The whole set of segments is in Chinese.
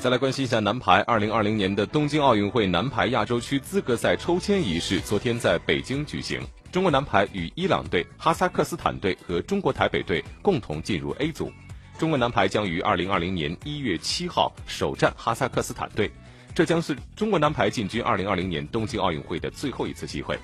再来关心一下男排，二零二零年的东京奥运会男排亚洲区资格赛抽签仪式昨天在北京举行。中国男排与伊朗队、哈萨克斯坦队和中国台北队共同进入 A 组。中国男排将于二零二零年一月七号首战哈萨克斯坦队，这将是中国男排进军二零二零年东京奥运会的最后一次机会。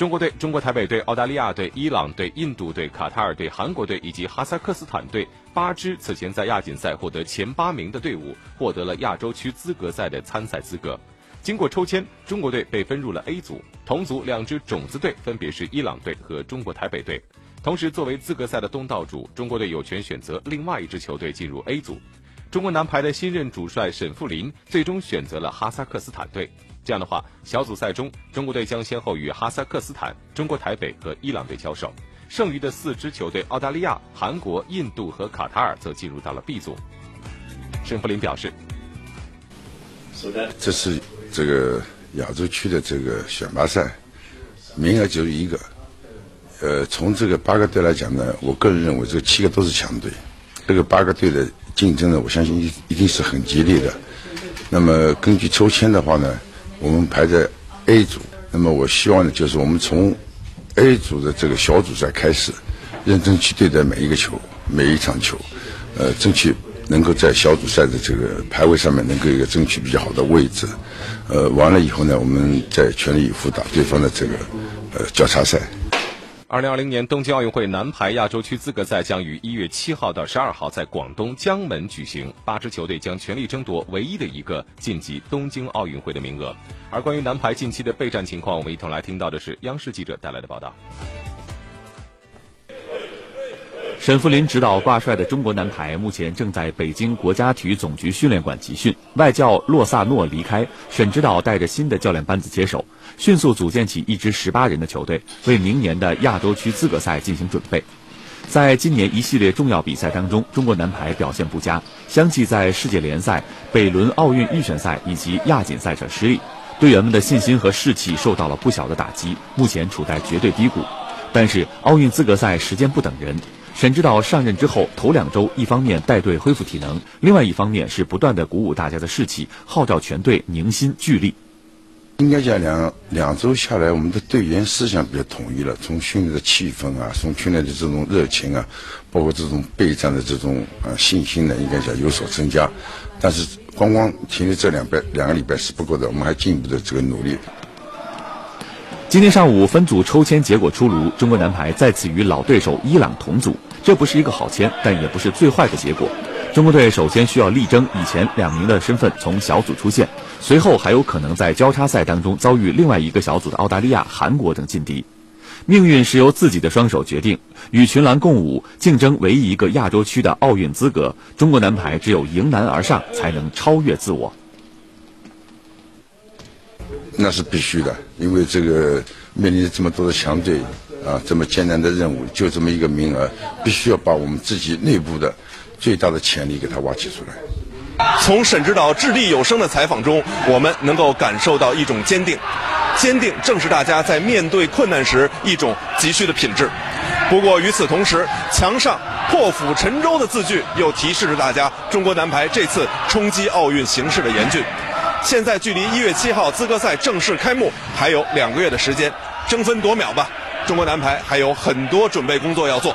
中国队、中国台北队、澳大利亚队、伊朗队、印度队、卡塔尔队、韩国队以及哈萨克斯坦队八支此前在亚锦赛获得前八名的队伍，获得了亚洲区资格赛的参赛资格。经过抽签，中国队被分入了 A 组，同组两支种子队分别是伊朗队和中国台北队。同时，作为资格赛的东道主，中国队有权选择另外一支球队进入 A 组。中国男排的新任主帅沈富林最终选择了哈萨克斯坦队。这样的话，小组赛中，中国队将先后与哈萨克斯坦、中国台北和伊朗队交手，剩余的四支球队——澳大利亚、韩国、印度和卡塔尔则进入到了 B 组。申福林表示：“这是这个亚洲区的这个选拔赛，名额只有一个。呃，从这个八个队来讲呢，我个人认为这七个都是强队。这个八个队的竞争呢，我相信一一定是很激烈的。那么根据抽签的话呢？”我们排在 A 组，那么我希望呢，就是我们从 A 组的这个小组赛开始，认真去对待每一个球，每一场球，呃，争取能够在小组赛的这个排位上面能够一个争取比较好的位置，呃，完了以后呢，我们再全力以赴打对方的这个呃交叉赛。二零二零年东京奥运会男排亚洲区资格赛将于一月七号到十二号在广东江门举行，八支球队将全力争夺唯一的一个晋级东京奥运会的名额。而关于男排近期的备战情况，我们一同来听到的是央视记者带来的报道。沈福林指导挂帅的中国男排目前正在北京国家体育总局训练馆集训。外教洛萨诺离开，沈指导带着新的教练班子接手，迅速组建起一支十八人的球队，为明年的亚洲区资格赛进行准备。在今年一系列重要比赛当中，中国男排表现不佳，相继在世界联赛、北仑奥运预选赛以及亚锦赛上失利，队员们的信心和士气受到了不小的打击，目前处在绝对低谷。但是奥运资格赛时间不等人。沈指导上任之后头两周，一方面带队恢复体能，另外一方面是不断的鼓舞大家的士气，号召全队凝心聚力。应该讲两两周下来，我们的队员思想比较统一了，从训练的气氛啊，从训练的这种热情啊，包括这种备战的这种啊信心呢，应该讲有所增加。但是光光停留这两拜两个礼拜是不够的，我们还进一步的这个努力。今天上午分组抽签结果出炉，中国男排再次与老对手伊朗同组。这不是一个好签，但也不是最坏的结果。中国队首先需要力争以前两名的身份从小组出线，随后还有可能在交叉赛当中遭遇另外一个小组的澳大利亚、韩国等劲敌。命运是由自己的双手决定，与群狼共舞，竞争唯一一个亚洲区的奥运资格。中国男排只有迎难而上，才能超越自我。那是必须的，因为这个面临着这么多的强队。啊，这么艰难的任务，就这么一个名额，必须要把我们自己内部的最大的潜力给它挖掘出来。从沈指导掷地有声的采访中，我们能够感受到一种坚定，坚定正是大家在面对困难时一种急需的品质。不过与此同时，墙上破釜沉舟的字句又提示着大家，中国男排这次冲击奥运形势的严峻。现在距离一月七号资格赛正式开幕还有两个月的时间，争分夺秒吧。中国男排还有很多准备工作要做。